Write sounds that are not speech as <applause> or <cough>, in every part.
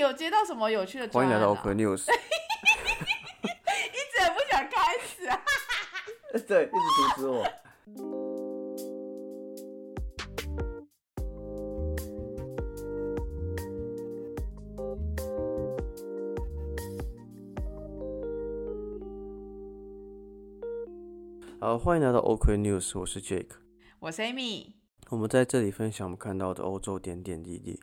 你有接到什么有趣的欢迎来到专案啊 OK News。<laughs> 一直也不想开始啊。<laughs> 对，一直阻止我。好，欢迎来到 OK News，我是 Jake。我是 Amy，我们在这里分享我们看到的欧洲点点滴滴。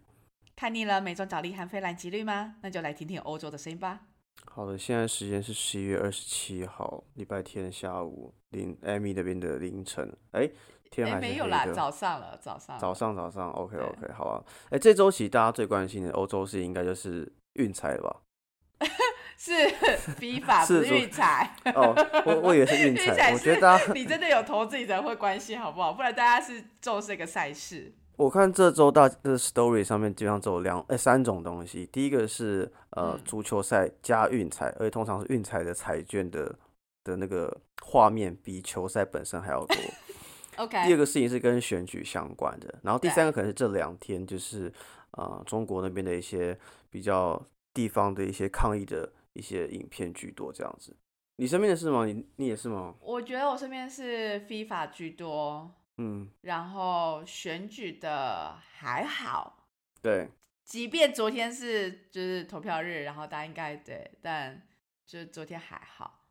看腻了美妆角力和菲兰吉律吗？那就来听听欧洲的声音吧。好的，现在时间是十一月二十七号，礼拜天下午凌 Amy 那边的凌晨。哎，天哎，还没有啦，早上了，早上。早上早上，OK 对 OK，好啊。哎，这周其实大家最关心的欧洲事应该就是运彩了吧？<laughs> 是 FIFA <laughs> 不是运彩。哦，我我以为是运 <laughs> 运彩，我觉得你真的有投资，你才会关心，好不好？不然大家是重视一个赛事。我看这周大的 story 上面基本上只有两哎三种东西，第一个是呃嗯足球赛加运彩，而且通常是运彩的彩券的的那个画面比球赛本身还要多。<laughs> OK，第二个事情是跟选举相关的，然后第三个可能是这两天就是呃中国那边的一些比较地方的一些抗议的一些影片居多这样子。你身边的是吗？你你也是吗？我觉得我身边是 FIFA 居多，嗯，然后选举的还好，对，即便昨天是就是投票日，然后大家应该对，但就昨天还好，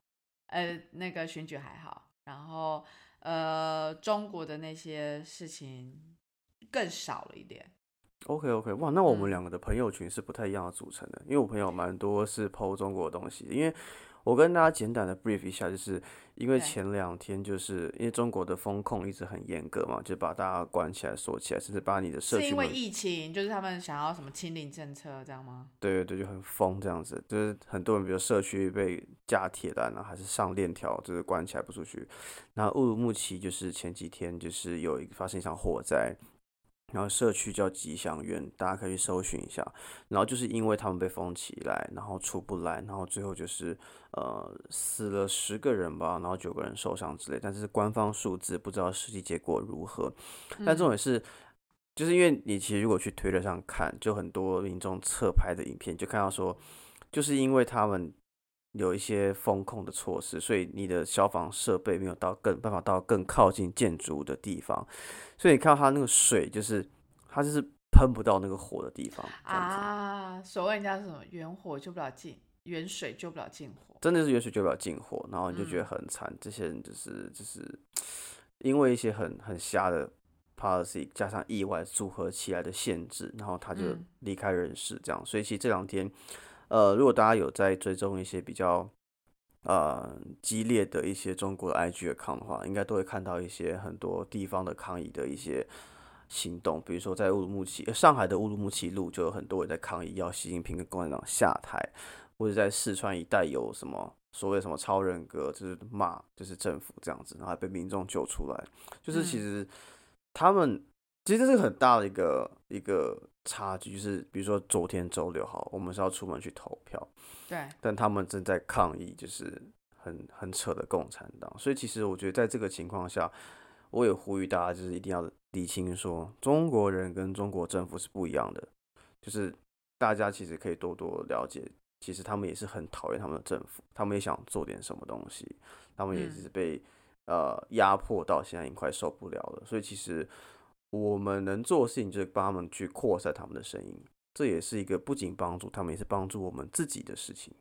呃，那个选举还好，然后呃，中国的那些事情更少了一点。OK OK，哇，那我嗯。们两个的朋友群是不太一样的组成的，因为我朋友蛮多是 PO 中国的东西，因为我跟大家简短的 brief 一下，就是因为前两天就是因为中国的风控一直很严格嘛，就把大家关起来锁起来，甚至把你的社区是因为疫情，就是他们想要什么清零政策，这样吗？对对对，就很疯这样子，就是很多人，比如社区被架铁栏啊，还是上链条，就是关起来不出去。那乌鲁木齐就是前几天就是有一个发生一场火灾，然后社区叫吉祥苑，大家可以去搜寻一下。然后就是因为他们被封起来，然后出不来，然后最后就是呃死了十个人吧，然后九个人受伤之类，但是官方数字不知道实际结果如何。但重点是，就是因为你其实如果去推特上看，就很多民众侧拍的影片，就看到说，就是因为他们有一些风控的措施，所以你的消防设备没有到更办法到更靠近建筑物的地方，所以你看到它那个水就是它就是喷不到那个火的地方。啊，所谓人家是什么远火救不了近，远水救不了近火。真的是远水救不了近火，然后你就觉得嗯很惨。这些人就是就是因为一些很很瞎的 policy 加上意外组合起来的限制，然后他就嗯离开人世这样。所以其实这两天，呃，如果大家有在追踪一些比较呃激烈的一些中国的 IG account 的话，应该都会看到一些很多地方的抗议的一些。行动，比如说在乌鲁木齐，呃上海的乌鲁木齐路就有很多人在抗议，要习近平跟共产党下台，或者在四川一带有什么所谓什么超人格，就是骂就是政府这样子，然后还被民众救出来，就是其嗯实他们其实这是很大的一个一个差距，就是比如说昨天周六好，我们是要出门去投票，对，但他们正在抗议，就是很很扯的共产党，所以其实我觉得在这个情况下，我也呼吁大家就是一定要理清说，中国人跟中国政府是不一样的，就是大家其实可以多多了解，其实他们也是很讨厌他们的政府，他们也想做点什么东西，他们也嗯。是被、呃压迫到现在已经快受不了了，所以其实我们能做的事情就是帮他们去扩散他们的声音，这也是一个不仅帮助他们，也是帮助我们自己的事情。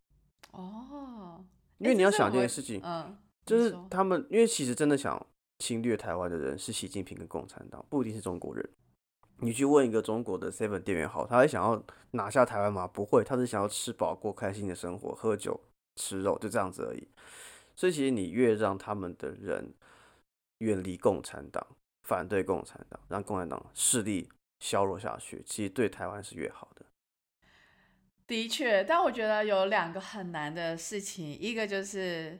哦，因为你要想这件事情，嗯，就是他们，因为其实真的想侵略台湾的人是习近平跟共产党，不一定是中国人。你去问一个中国的 Seven 店员好，他会想要拿下台湾吗？不会，他是想要吃饱过开心的生活，喝酒吃肉，就这样子而已。所以其实你越让他们的人远离共产党，反对共产党，让共产党势力削弱下去，其实对台湾是越好的。的确，但我觉得有两个很难的事情，一个就是，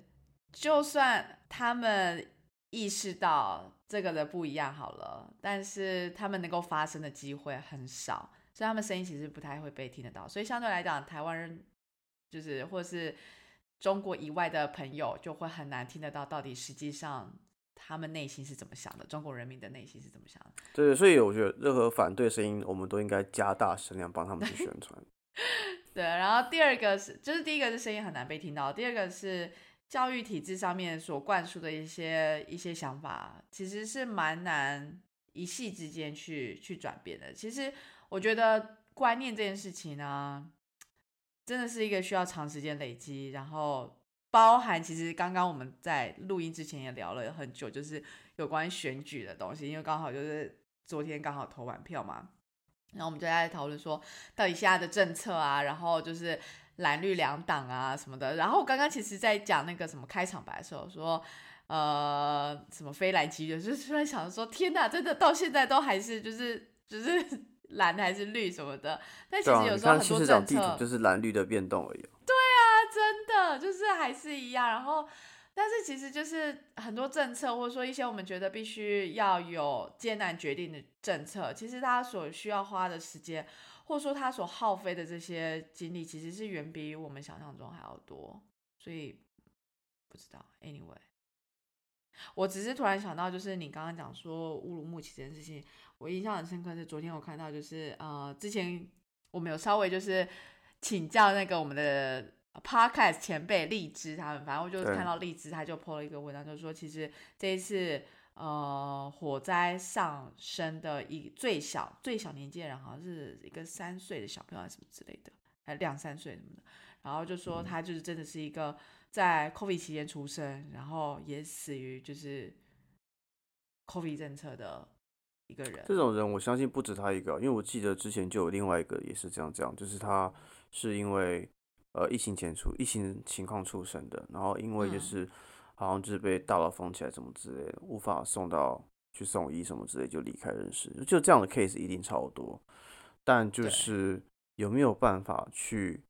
就算他们意识到这个的不一样好了，但是他们能够发声的机会很少，所以他们声音其实不太会被听得到。所以相对来讲，台湾人就是或是中国以外的朋友就会很难听得到到底实际上他们内心是怎么想的，中国人民的内心是怎么想的。<laughs> 对，所以我觉得任何反对声音，我们都应该加大声量帮他们去宣传。<laughs> 对，然后第二个是，就是第一个是声音很难被听到，第二个是教育体制上面所灌输的一些一些想法，其实是蛮难一夕之间去去转变的。其实我觉得观念这件事情呢，真的是一个需要长时间累积，然后包含其实刚刚我们在录音之前也聊了很久，就是有关选举的东西，因为刚好就是昨天刚好投完票嘛。然后我们就在讨论说，到底现在的政策啊，然后就是蓝绿两党啊什么的。然后我刚刚其实，在讲那个什么开场白的时候，说呃什么飞来即绿，就是突然想说，天哪，真的到现在都还是就是就是 <laughs> 蓝还是绿什么的。但其实有时候很多政策就是蓝绿的变动而已。对啊，真的就是还是一样。然后。但是其实就是很多政策，或者说一些我们觉得必须要有艰难决定的政策，其实它所需要花的时间，或者说它所耗费的这些精力，其实是远比我们想象中还要多。所以不知道，anyway，我只是突然想到，就是你刚刚讲说乌鲁木齐这件事情，我印象很深刻是昨天我看到，就是呃，之前我们有稍微就是请教那个我们的。Podcast 前辈荔枝他们，反正我就看到荔枝，他就 po 了一个文章，就是说其实这一次呃火灾上升的一最小最小年纪的人，好像是一个三岁的小朋友还是什么之类的，还两三岁什么的，然后就说他就是真的是一个在 COVID 期间出生，然后也死于就是 COVID 政策的一个人。这种人我相信不止他一个，因为我记得之前就有另外一个也是这样讲，就是他是因为。呃，疫情前出，疫情情况出生的，然后因为就是好像就是被大楼封起来，什么之类的，无法送到去送医什么之类，就离开人世。就这样的 case 一定超多，但就是有没有办法去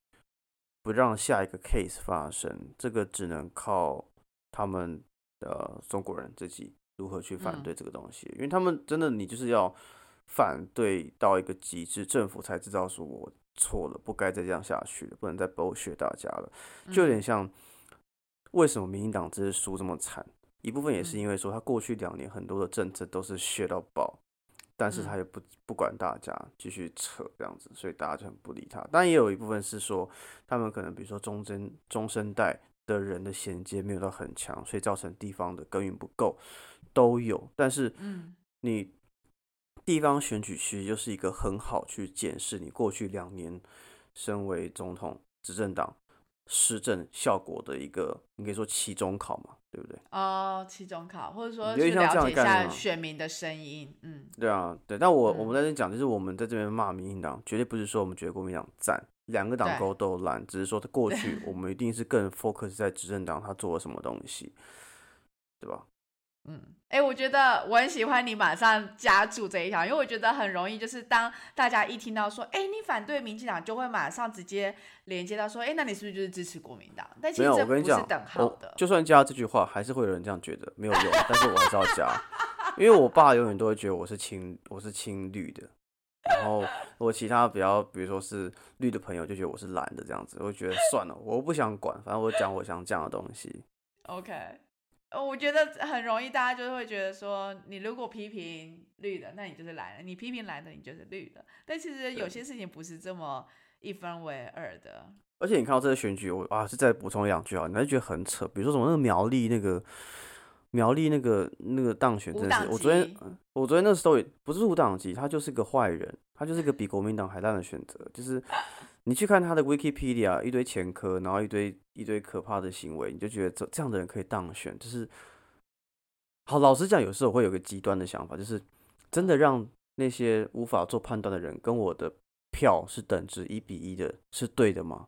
不让下一个 case 发生，这个只能靠他们的中国人自己如何去反对这个东西，因为他们真的你就是要反对到一个极致，政府才知道说我。错了，不该再这样下去了，不能再剥削大家了，就有点像为什么民进党这次输这么惨，一部分也是因为说他过去两年很多的政策都是削到爆，但是他也不不管大家继续扯这样子，所以大家就很不理他。但也有一部分是说他们可能比如说中生中生代的人的衔接没有到很强，所以造成地方的耕耘不够，都有。但是，嗯，你。地方选举其实就是一个很好去检视你过去两年身为总统执政党施政效果的一个，你可以说期中考嘛，对不对？哦，期中考，或者说去了解一下选民的声音，嗯，对啊，对。但我我们在这讲，就是我们在这边骂民进党，绝对不是说我们觉得国民党赞，两个党沟都烂，只是说他过 <laughs> 去我们一定是更 focus 在执政党他做了什么东西，对吧？嗯，哎，我觉得我很喜欢你马上加注这一条，因为我觉得很容易，就是当大家一听到说，哎，你反对民进党，就会马上直接连接到说，哎，那你是不是就是支持国民党？但其实不是等号的，就算加这句话，还是会有人这样觉得没有用，但是我还是要加，因为我爸永远都会觉得我是青，我是青绿的，然后我其他比较，比如说是绿的朋友，就觉得我是蓝的这样子，我觉得算了，我不想管，反正我讲我想讲的东西。OK。我觉得很容易，大家就会觉得说，你如果批评绿的，那你就是蓝的；你批评蓝的，你就是绿的。但其实有些事情不是这么一分为二的。而且你看到这个选举，我啊是再补充两句啊，你还觉得很扯。比如说什么那个苗栗那个苗栗那个那个当选，真的是我昨天我昨天那时候也不是无党籍，他就是个坏人，他就是个比国民党还烂的选择，就是。<laughs> 你去看他的 Wikipedia，一堆前科，然后一堆一堆可怕的行为，你就觉得这这样的人可以当选，就是好。老实讲，有时候会有个极端的想法，就是真的让那些无法做判断的人跟我的票是等值一比一的，是对的吗？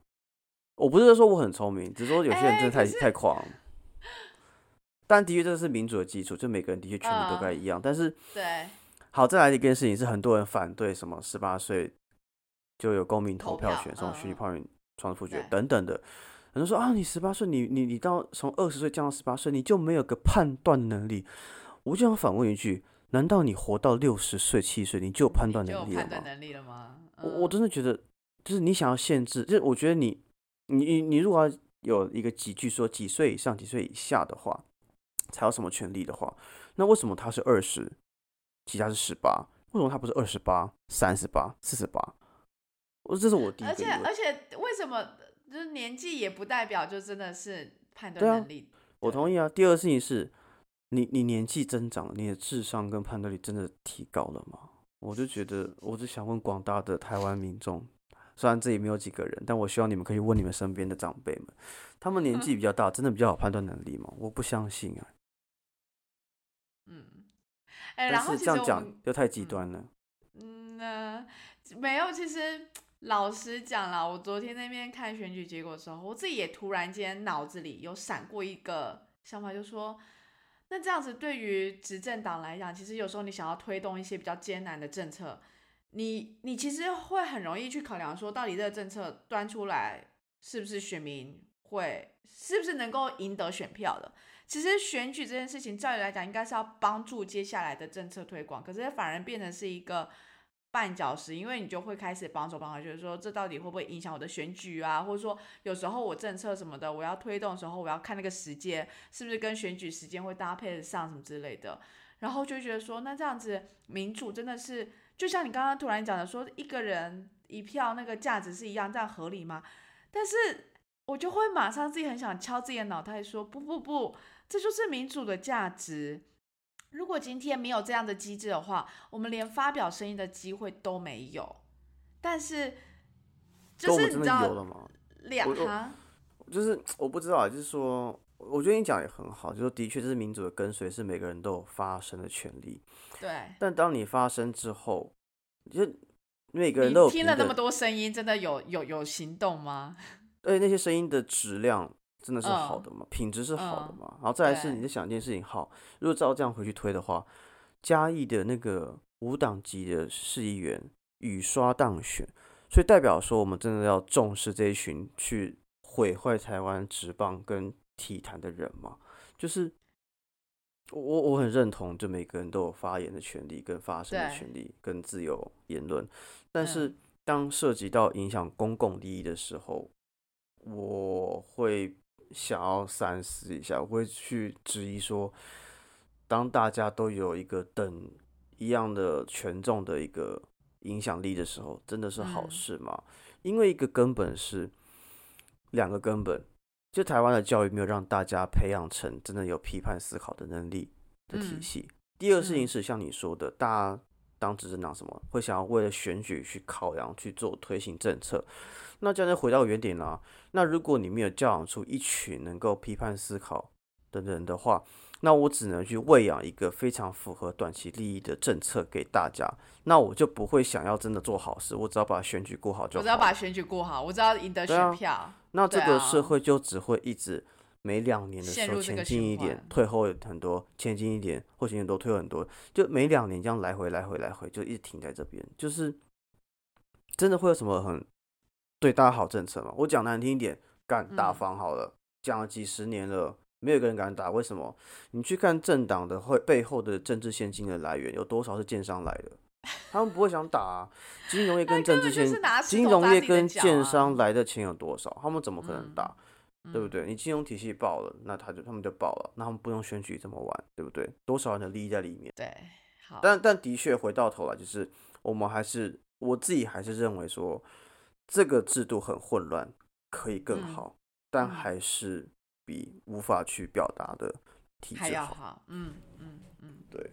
我不是说我很聪明，只是说有些人真的太太狂。但的确这是民主的基础，就每个人的确权利都该一样。但是对，好，再来一件事情是很多人反对什么十八岁。就有公民投票权，什么虚拟泡影、创复决等等的。很多说啊，你十八岁，你你你到从二十岁降到十八岁，你就没有个判断能力。我就想反问一句：难道你活到六十岁、七十岁，你就有判断能力了吗？我我真的觉得，就是你想要限制，就是我觉得你你你你如果要有一个几句说几岁以上、几岁以下的话，才有什么权利的话，那为什么他是二十，其他是十八？为什么他不是二十八、三十八、四十八？我这是我第一个而且。而且为什么就是年纪也不代表就真的是判断能力？我同意啊。第二个事情是，你你年纪增长了，你的智商跟判断力真的提高了吗？我就觉得，我就想问广大的台湾民众，虽然这里没有几个人，但我希望你们可以问你们身边的长辈们，他们年纪 <laughs> 比较大，真的比较有判断能力吗？我不相信啊。然后这样讲实我们又太极端了。嗯呃没有，其实老实讲啦，我昨天那边看选举结果的时候，我自己也突然间脑子里有闪过一个想法，就说。那这样子对于执政党来讲，其实有时候你想要推动一些比较艰难的政策，你你其实会很容易去考量说，到底这个政策端出来是不是选民会，是不是能够赢得选票的。其实选举这件事情，照理来讲应该是要帮助接下来的政策推广，可是反而变成是一个绊脚石，因为你就会开始帮手帮脚，就是说这到底会不会影响我的选举啊？或者说有时候我政策什么的，我要推动的时候，我要看那个时间是不是跟选举时间会搭配得上什么之类的，然后就觉得说，那这样子民主真的是，就像你刚刚突然讲的说，一个人一票那个价值是一样，这样合理吗？但是我就会马上自己很想敲自己的脑袋说，不不不，这就是民主的价值。如果今天没有这样的机制的话，我们连发表声音的机会都没有。但是，就是你知道吗？两行，就是 <tsk> 我不知道啊，就是说，我觉得你讲也很好，就是说的确，这是民主的跟随，是每个人都有发声的权利。对，但当你发声之后，就每个人你都有听了那么多声音，真的有有有行动吗？而且那些声音的质量真的是好嗯的吗？品质是好的嗯吗？然后再来是你在想一件事情，好，如果照这样回去推的话，嘉义的那个五党籍的市议员雨刷当选，所以代表说我们真的要重视这一群去毁坏台湾职棒跟体坛的人嘛？就是我我我很认同，就每个人都有发言的权利、跟发声的权利、跟自由言论，但嗯是当涉及到影响公共利益的时候，我会想要三思一下，我会去质疑说，当大家都有一个等一样的权重的一个影响力的时候，真的是好嗯事吗？因为一个根本是两个根本，就台湾的教育没有让大家培养成真的有批判思考的能力的体嗯系。第二个事情嗯是像你说的，大家当执政党什么会想要为了选举去考量去做推行政策，那这样就回到原点啦、那如果你没有教养出一群能够批判思考的人的话，那我只能去喂养一个非常符合短期利益的政策给大家，那我就不会想要真的做好事，我只要把选举过好就好。我只要把选举过好，我只要赢得选票。那这个社会就只会一直每两年的时候前进一点，退后很多，前进一点，或前很多，退后很多，就每两年这样来回来回来回，就一直停在这边，就是真的会有什么很对大家好政策吗？我讲难听一点，敢打嗯房好了，讲了几十年了。没有一个人敢打，为什么？你去看政党的会背后的政治现金的来源，有多少是建商来的？他们不会想打啊。金融业跟政治现根本就是拿石金融业跟建商来的钱有多少？他们怎么可能嗯打？对不嗯？对？你金融体系爆了，那他就他们就爆了，那他们不用选举这么玩，对不对？多少人的利益在里面？对，好。但但的确回到头来，就是我们还是我自己还是认为说，这个制度很混乱，可以更嗯好，但嗯还是比无法去表达的体还制好。要好，嗯嗯嗯。对，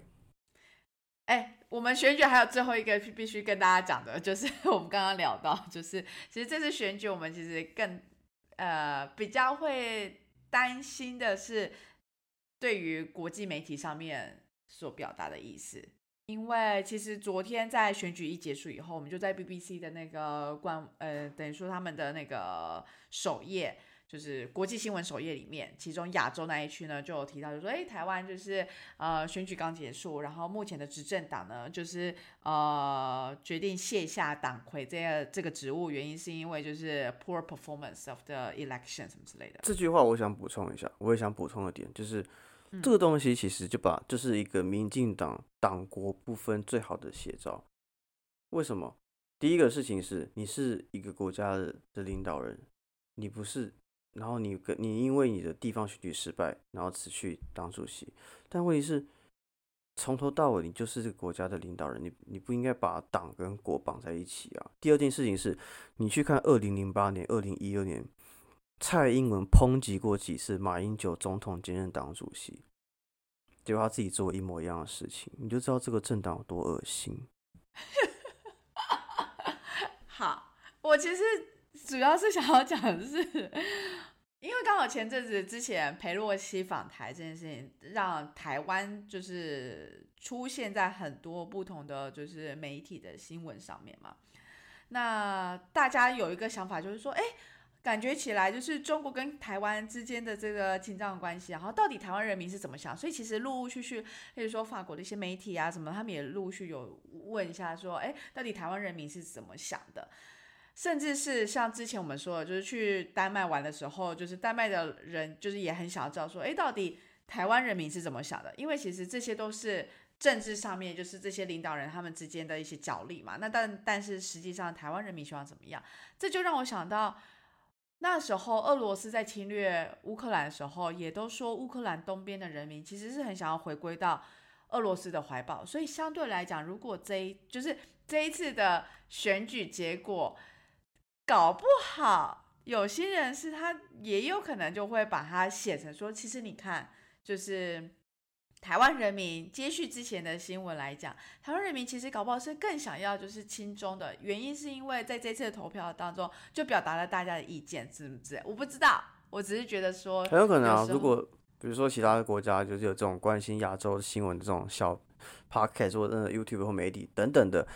哎、我们选举还有最后一个必必须跟大家讲的，就是 <laughs> 我们刚刚聊到，就是其实这次选举我们其实更呃比较会担心的是对于国际媒体上面所表达的意思。因为其实昨天在选举一结束以后，我们就在 BBC 的那个官呃，等于说他们的那个首页，就是国际新闻首页里面，其中亚洲那一区呢就有提到，就说，哎，台湾就是呃选举刚结束，然后目前的执政党呢就是呃决定卸下党魁这个这个职务，原因是因为就是 poor performance of the election 什么之类的。这句话我想补充一下，我也想补充的点就是，嗯这个东西其实就把就是一个民进党党国不分最好的写照。为什么？第一个事情是你是一个国家的的领导人，你不是，然后你跟你因为你的地方选举失败，然后辞去当主席，但问题是，从头到尾你就是这个国家的领导人，你你不应该把党跟国绑在一起啊。第二件事情是，你去看二零零八年、二零一二年，蔡英文抨击过几次马英九总统兼任党主席，结果他自己做一模一样的事情，你就知道这个政党有多恶心。<laughs> 好，我其实主要是想要讲的是，<laughs> 因为刚好前阵子之前裴洛西访台这件事情，让台湾就是出现在很多不同的就是媒体的新闻上面嘛。那大家有一个想法就是说，哎，感觉起来就是中国跟台湾之间的这个紧张关系，然后到底台湾人民是怎么想？所以其实陆陆续续，比如说法国的一些媒体啊什么，他们也陆续有问一下说，哎，到底台湾人民是怎么想的？甚至是像之前我们说的，就是去丹麦玩的时候，就是丹麦的人就是也很想要知道说，哎，到底台湾人民是怎么想的？因为其实这些都是政治上面，就是这些领导人他们之间的一些角力嘛。那但但是实际上台湾人民希望怎么样？这就让我想到那时候俄罗斯在侵略乌克兰的时候，也都说乌克兰东边的人民其实是很想要回归到俄罗斯的怀抱。所以相对来讲，如果这一就是这一次的选举结果。搞不好有些人是他也有可能就会把它写成说，其实你看，就是台湾人民接续之前的新闻来讲，台湾人民其实搞不好是更想要就是亲中的原因，是因为在这次的投票当中就表达了大家的意见，是不是？我不知道，我只是觉得说很有可能啊。如果比如说其他的国家就是有这种关心亚洲新闻的这种小 podcast 或者 YouTube 或媒体等等的。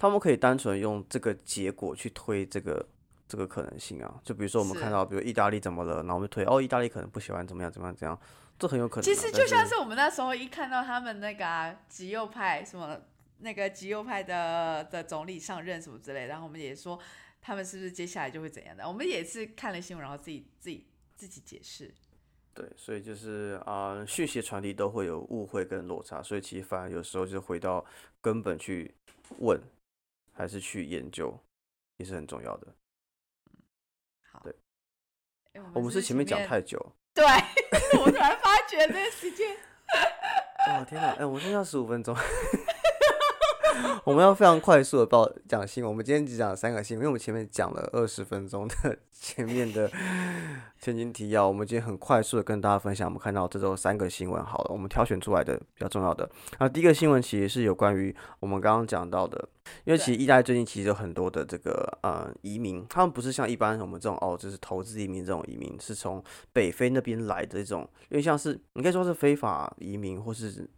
他们可以单纯用这个结果去推这个这个可能性啊，就比如说我们看到，比如意大利怎么了，然后我们推哦，意大利可能不喜欢怎么样怎么样怎样，这很有可能。其实就像是我们那时候一看到他们那个极右派什么那个极右派的的总理上任什么之类，然后我们也说他们是不是接下来就会怎样的？我们也是看了新闻，然后自己自己自己解释。对，所以就是啊，讯息传递都会有误会跟落差，所以其实反而有时候就回到根本去问。还是去研究，也是很重要的。好，对，我们是前面讲太久。对，<laughs> 我突然发觉这个时间。哦天哪！哎，我剩下十五分钟。<laughs> <laughs> 我们要非常快速的报讲新闻。我们今天只讲三个新闻，因为我们前面讲了二十分钟的 <laughs> 前面的前情提要。我们今天很快速的跟大家分享，我们看到这周三个新闻。好了，我们挑选出来的比较重要的。那第一个新闻其实是有关于我们刚刚讲到的，因为其实意大利最近其实有很多的这个呃移民，他们不是像一般我们这种哦，就是投资移民这种移民，是从北非那边来的这种，因为像是你可以说是非法移民或是。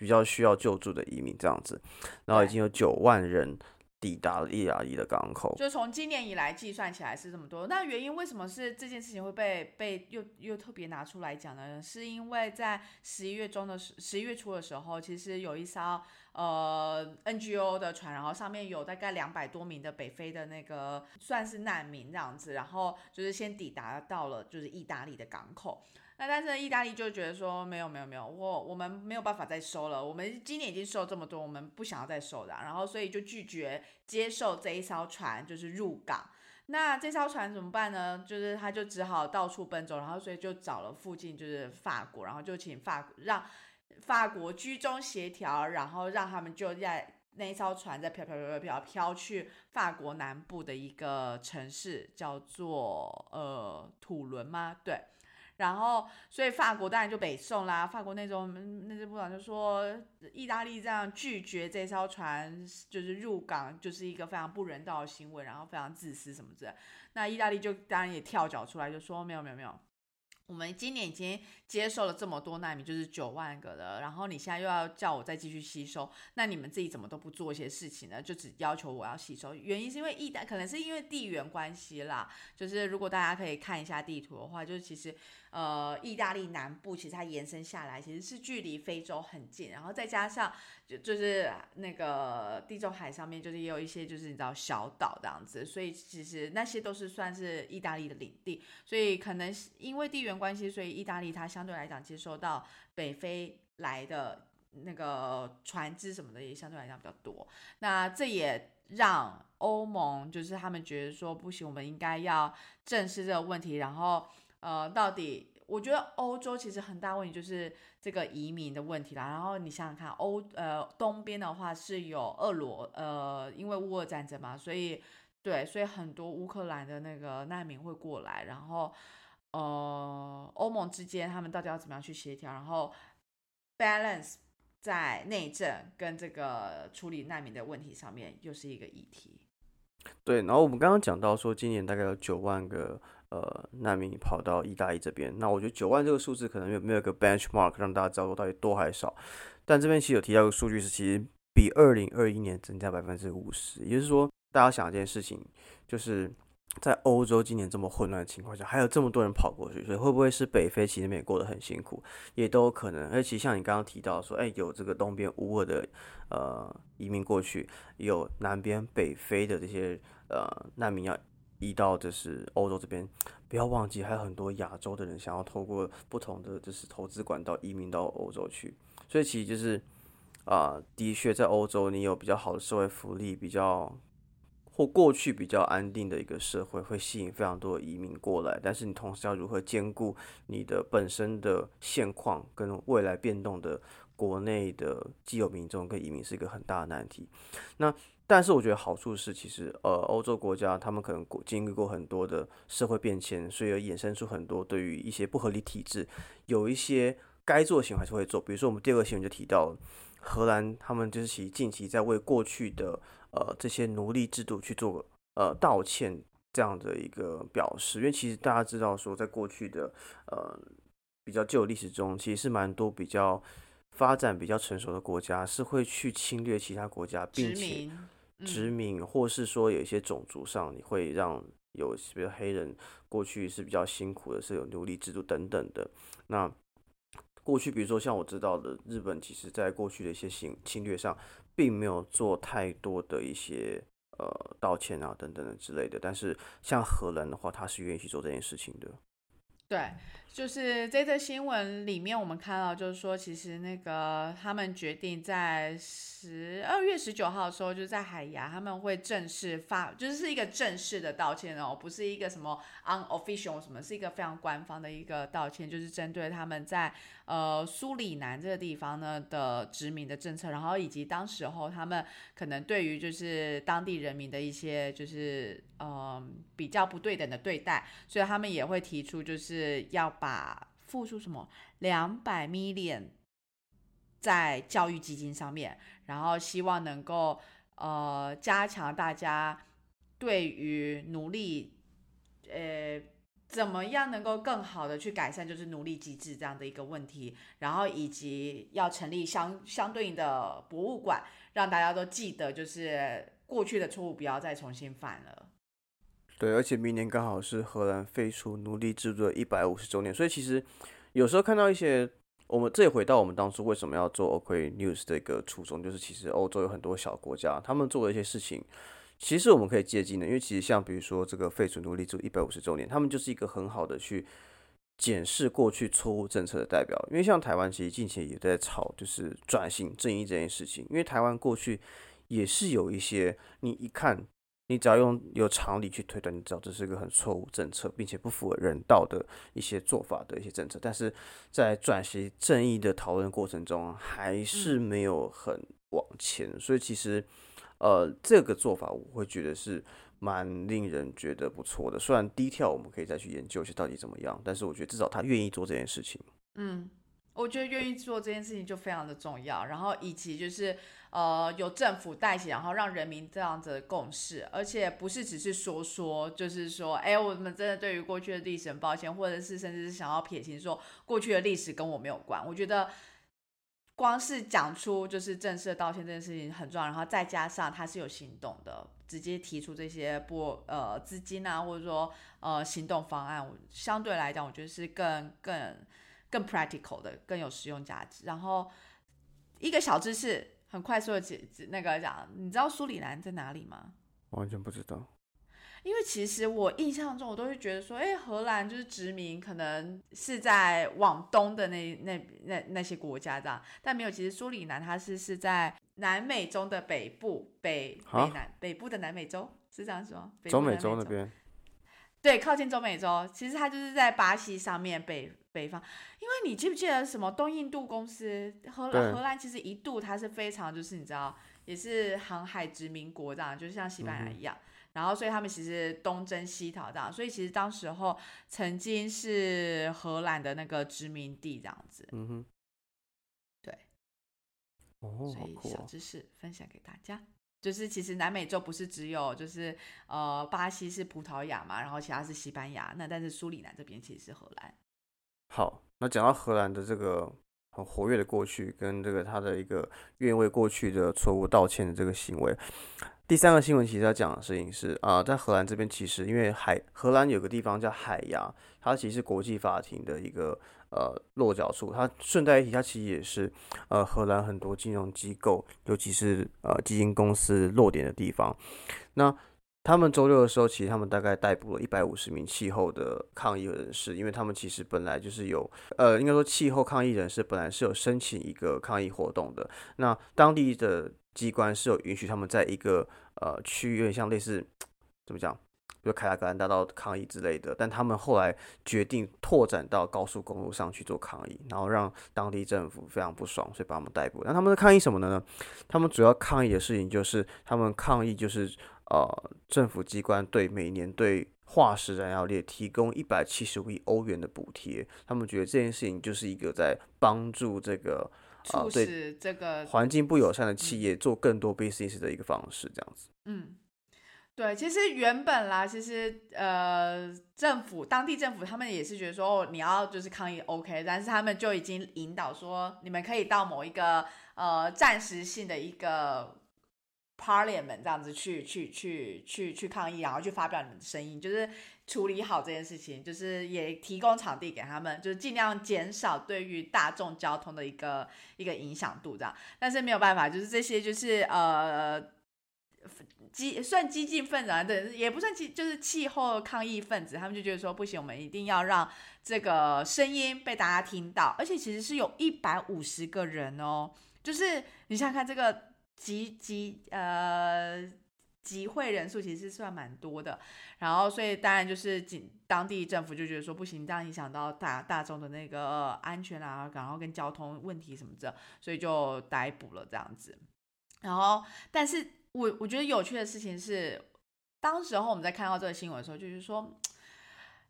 比较需要救助的移民这样子，然后已经有九万人抵达了意大利的港口。就从今年以来计算起来是这么多。那原因为什么是这件事情会被被又又特别拿出来讲呢？是因为在十一月中的十十一月初的时候，其实有一艘呃 NGO 的船，然后上面有大概两百多名的北非的那个算是难民这样子，然后就是先抵达到了就是意大利的港口。那但是意大利就觉得说没有没有没有，我我们没有办法再收了，我们今年已经收了这么多，我们不想要再收的，然后所以就拒绝接受这一艘船就是入港。那这艘船怎么办呢？就是他就只好到处奔走，然后所以就找了附近就是法国，然后就请法让法国居中协调，然后让他们就在那一艘船在飘飘飘飘飘飘去法国南部的一个城市叫做呃土伦吗？对。然后，所以法国当然就北宋啦。法国那种那些部长就说，意大利这样拒绝这艘船就是入港，就是一个非常不人道的行为，然后非常自私什么之类。那意大利就当然也跳脚出来，就说没有没有没有。我们今年已经接受了这么多难民，就是九万个了。然后你现在又要叫我再继续吸收，那你们自己怎么都不做一些事情呢？就只要求我要吸收，原因是因为意大可能是因为地缘关系啦。就是如果大家可以看一下地图的话，就是其实呃，意大利南部其实它延伸下来其实是距离非洲很近，然后再加上就就是那个地中海上面就是也有一些就是你知道小岛这样子，所以其实那些都是算是意大利的领地，所以可能因为地缘。关系，所以意大利它相相对来讲接收到北非来的那个船只什么的也相对来讲比较多。那这也让欧盟就是他们觉得说不行，我们应该要正视这个问题。然后呃，到底我觉得欧洲其实很大问题就是这个移民的问题啦。然后你想想看，欧呃东边的话是有俄罗呃，因为乌俄战争嘛，所以对，所以很多乌克兰的那个难民会过来。然后呃，欧盟之间他们到底要怎么样去协调？然后 balance 在内政跟这个处理难民的问题上面，又是一个议题。对，然后我们刚刚讲到说，今年大概有九万个呃难民跑到意大利这边。那我觉得九万这个数字可能有没有个 benchmark 让大家知道到底多还是少。但这边其实有提到一个数据是，其实比二零二一年增加百分之五十。也就是说，大家想一件事情，就是。在欧洲今年这么混乱的情况下，还有这么多人跑过去，所以会不会是北非其实那边过得很辛苦，也都有可能。而且像你刚刚提到说，哎，有这个东边乌尔的呃移民过去，有南边北非的这些呃难民要移到就是欧洲这边，不要忘记还有很多亚洲的人想要透过不同的就是投资管道移民到欧洲去。所以其实就是啊，的确在欧洲你有比较好的社会福利，比较。或过去比较安定的一个社会，会吸引非常多的移民过来，但是你同时要如何兼顾你的本身的现况跟未来变动的国内的既有民众跟移民是一个很大的难题。那但是我觉得好处是，其实呃欧洲国家他们可能经历过很多的社会变迁，所以衍生出很多对于一些不合理体制有一些该做的行为还是会做。比如说我们第二个新闻就提到荷兰，他们就是其近期在为过去的。呃，这些奴隶制度去做呃道歉这样的一个表示，因为其实大家知道说，在过去的呃比较旧历史中，其实是蛮多比较发展比较成熟的国家是会去侵略其他国家，并且殖民，或是说有一些种族上你会让有比如黑人过去是比较辛苦的，是有奴隶制度等等的。那过去比如说像我知道的日本，其实在过去的一些侵侵略上。并没有做太多的一些呃道歉啊等等的之类的，但是像荷兰的话，他是愿意去做这件事情的。对。就是这则新闻里面，我们看到就是说，其实那个他们决定在十二月十九号的时候，就是在海牙，他们会正式发，就是是一个正式的道歉哦，不是一个什么 unofficial 什么，是一个非常官方的一个道歉，就是针对他们在呃苏里南这个地方呢的殖民的政策，然后以及当时候他们可能对于就是当地人民的一些就是嗯比较不对等的对待，所以他们也会提出就是要。把付出什么两百 million 在教育基金上面，然后希望能够呃加强大家对于奴隶呃怎么样能够更好的去改善就是奴隶机制这样的一个问题，然后以及要成立相相对应的博物馆，让大家都记得就是过去的错误不要再重新犯了。对，而且明年刚好是荷兰废除奴隶制度的一百五十周年，所以其实有时候看到一些，我们这也回到我们当初为什么要做 OK News 的一个初衷，就是其实欧洲有很多小国家，他们做的一些事情，其实我们可以借鉴的，因为其实像比如说这个废除奴隶制度一百五十周年，他们就是一个很好的去检视过去错误政策的代表。因为像台湾其实近期也在吵，就是转型正义这件事情，因为台湾过去也是有一些你一看。你只要用有常理去推断，你知道这是一个很错误政策，并且不符合人道的一些做法的一些政策。但是在转型正义的讨论过程中，还是没有很往前。所以其实，呃，这个做法我会觉得是蛮令人觉得不错的。虽然低调，我们可以再去研究一下到底怎么样，但是我觉得至少他愿意做这件事情。嗯，我觉得愿意做这件事情就非常的重要。然后以及就是。呃，由政府带起，然后让人民这样子的共识，而且不是只是说说，就是说，哎，我们真的对于过去的历史很抱歉，或者是甚至是想要撇清说过去的历史跟我没有关。我觉得光是讲出就是正式道歉这件事情很重要，然后再加上他是有行动的，直接提出这些不呃资金啊，或者说呃行动方案，我相对来讲，我觉得是更更更 practical 的，更有实用价值。然后一个小知识。很快速的解那个讲，你知道苏里南在哪里吗？完全不知道。因为其实我印象中，我都会觉得说，哎，荷兰就是殖民，可能是在往东的那那那那些国家这样，但没有。其实苏里南它是是在南美洲的北部，北北南北部的南美洲是这样说。中美洲那边。对，靠近中美洲，其实它就是在巴西上面北北方，因为你记不记得什么东印度公司荷对荷兰其实一度它是非常就是你知道也是航海殖民国这样，就是像西班牙一样。然后，所以他们其实东征西讨这样，所以其实当时候曾经是荷兰的那个殖民地这样子。嗯哼，对，哦，所以小知识分享给大家，就是其实南美洲不是只有就是呃巴西是葡萄牙嘛，然后其他是西班牙，那但是苏里南这边其实是荷兰。好，那讲到荷兰的这个很活跃的过去，跟这个他的一个愿意为过去的错误道歉的这个行为。第三个新闻其实要讲的事情是啊、在荷兰这边其实因为海荷兰有个地方叫海牙，它其实是国际法庭的一个呃落脚处。它顺带一提，它其实也是呃荷兰很多金融机构，尤其是呃基金公司落点的地方。那他们周六的时候，其实他们大概逮捕了一百五十名气候的抗议人士，因为他们其实本来就是有，呃，应该说气候抗议人士本来是有申请一个抗议活动的，那当地的机关是有允许他们在一个呃区域，有点像类似怎么讲，比如凯拉格兰大道抗议之类的，但他们后来决定拓展到高速公路上去做抗议，然后让当地政府非常不爽，所以把他们逮捕。那他们在抗议什么呢？他们主要抗议的事情就是他们抗议就是呃政府机关对每年对化石燃料业提供一百七十五亿欧元的补贴，他们觉得这件事情就是一个在帮助这个啊对促使这个环境不友善的企业做更多 business 的一个方式，这样子。嗯，对，其实原本啦，其实呃，政府当地政府他们也是觉得说，哦，你要就是抗议 OK，但是他们就已经引导说，你们可以到某一个呃暂时性的一个 parliament 这样子去去去去去抗议，然后去发表你们的声音，就是处理好这件事情，就是也提供场地给他们，就是尽量减少对于大众交通的一个一个影响度这样。但是没有办法，就是这些就是呃。激算激进分子啊，对，也不算激，就是气候抗议分子，他们就觉得说不行，我们一定要让这个声音被大家听到，而且其实是有一百五十个人哦，就是你想想看这个集集呃集会人数其实算蛮多的，然后所以当然就是警当地政府就觉得说不行，这样影响到大大众的那个安全啊，然后跟交通问题什么的，所以就逮捕了这样子，然后但是。我我觉得有趣的事情是，当时候我们在看到这个新闻的时候，就是说，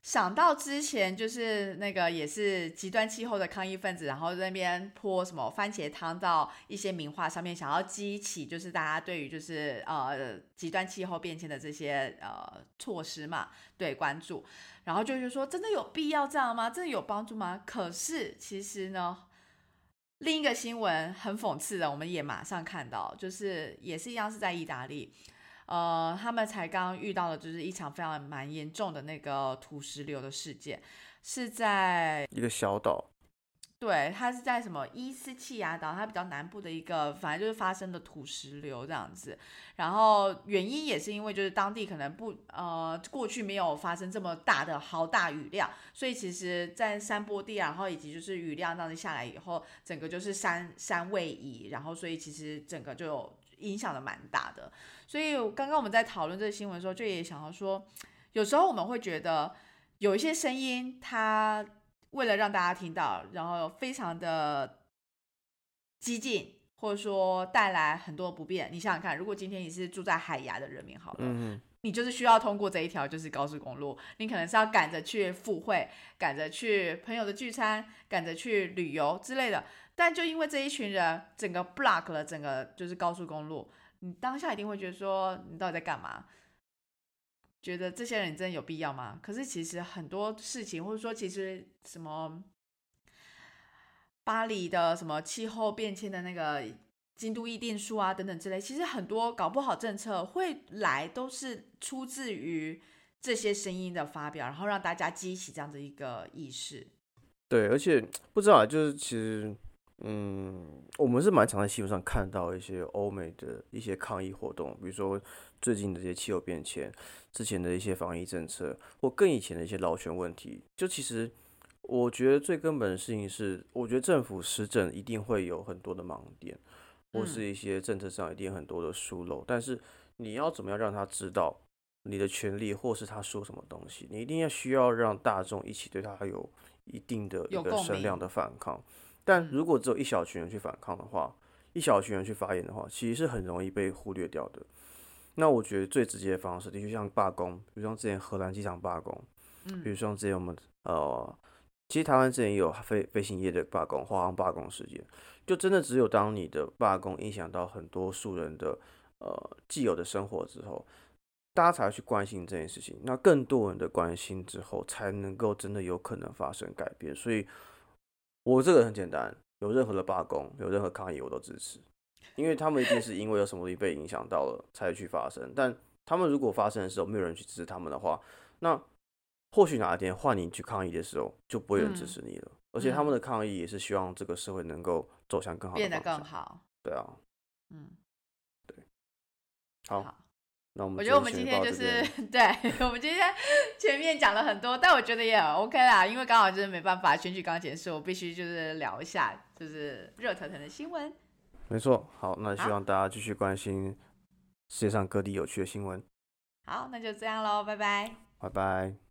想到之前就是那个也是极端气候的抗议分子，然后那边泼什么番茄汤到一些名画上面，想要激起就是大家对于就是呃极端气候变迁的这些呃措施嘛，对关注，然后就是说真的有必要这样吗？真的有帮助吗？可是其实呢。另一个新闻很讽刺的，我们也马上看到，就是也是一样是在意大利，呃，他们才刚遇到的就是一场非常蛮严重的那个土石流的事件，是在一个小岛，对，它是在什么伊斯契亚岛，它比较南部的一个，反正就是发生的土石流这样子。然后原因也是因为就是当地可能不呃过去没有发生这么大的豪大雨量，所以其实在山坡地，然后以及就是雨量这样子下来以后，整个就是山山位移，然后所以其实整个就影响的蛮大的。所以刚刚我们在讨论这个新闻的时候，就也想要说，有时候我们会觉得有一些声音它。为了让大家听到，然后非常的激进，或者说带来很多不便。你想想看，如果今天你是住在海牙的人民，好了，嗯你就是需要通过这一条就是高速公路，你可能是要赶着去赴会，赶着去朋友的聚餐，赶着去旅游之类的。但就因为这一群人整个 block 了整个就是高速公路，你当下一定会觉得说，你到底在干嘛？觉得这些人真的有必要吗？可是其实很多事情，或者说其实什么巴黎的什么气候变迁的那个京都议定书啊等等之类，其实很多搞不好政策会来都是出自于这些声音的发表，然后让大家激起这样的一个意识。对，而且不知道，就是其实，嗯，我们是蛮常在新闻上看到一些欧美的一些抗议活动，比如说最近的这些气候变迁，之前的一些防疫政策，或更以前的一些劳权问题。就其实，我觉得最根本的事情是，我觉得政府施政一定会有很多的盲点，或是一些政策上一定很多的疏漏，但是你要怎么样让他知道你的权利，或是他说什么东西，你一定要需要让大众一起对他有。一定的一个声量的反抗。但嗯如果只有一小群人去反抗的话，一小群人去发言的话，其实是很容易被忽略掉的。那我觉得最直接的方式，的确像罢工，比如像之前荷兰机场罢工，嗯比如像之前我们呃，其实台湾之前也有飞飞行业的罢工、华航罢工事件，就真的只有当你的罢工影响到很多数人的呃既有的生活之后，大家才会去关心这件事情。那更多人的关心之后，才能够真的有可能发生改变。所以，我这个很简单，有任何的罢工，有任何抗议，我都支持，因为他们一定是因为有什么东西被影响到了才去发生。但他们如果发生的时候没有人去支持他们的话，那或许哪一天换你去抗议的时候，就不会有人支嗯持你了。而且他们的抗议也是希望这个社会能够走向更好的变得。更好。对啊，嗯，好，好。那我们我觉得我们今天就是边 <laughs> 对，我们今天 <laughs> 前面讲了很多，但我觉得也很 OK 啦，因为刚好就是没办法，选举刚结束，我必须就是聊一下就是热腾腾的新闻。没错。好，那希望大家继续关心世界上各地有趣的新闻。好，那就这样喽，拜拜。拜拜。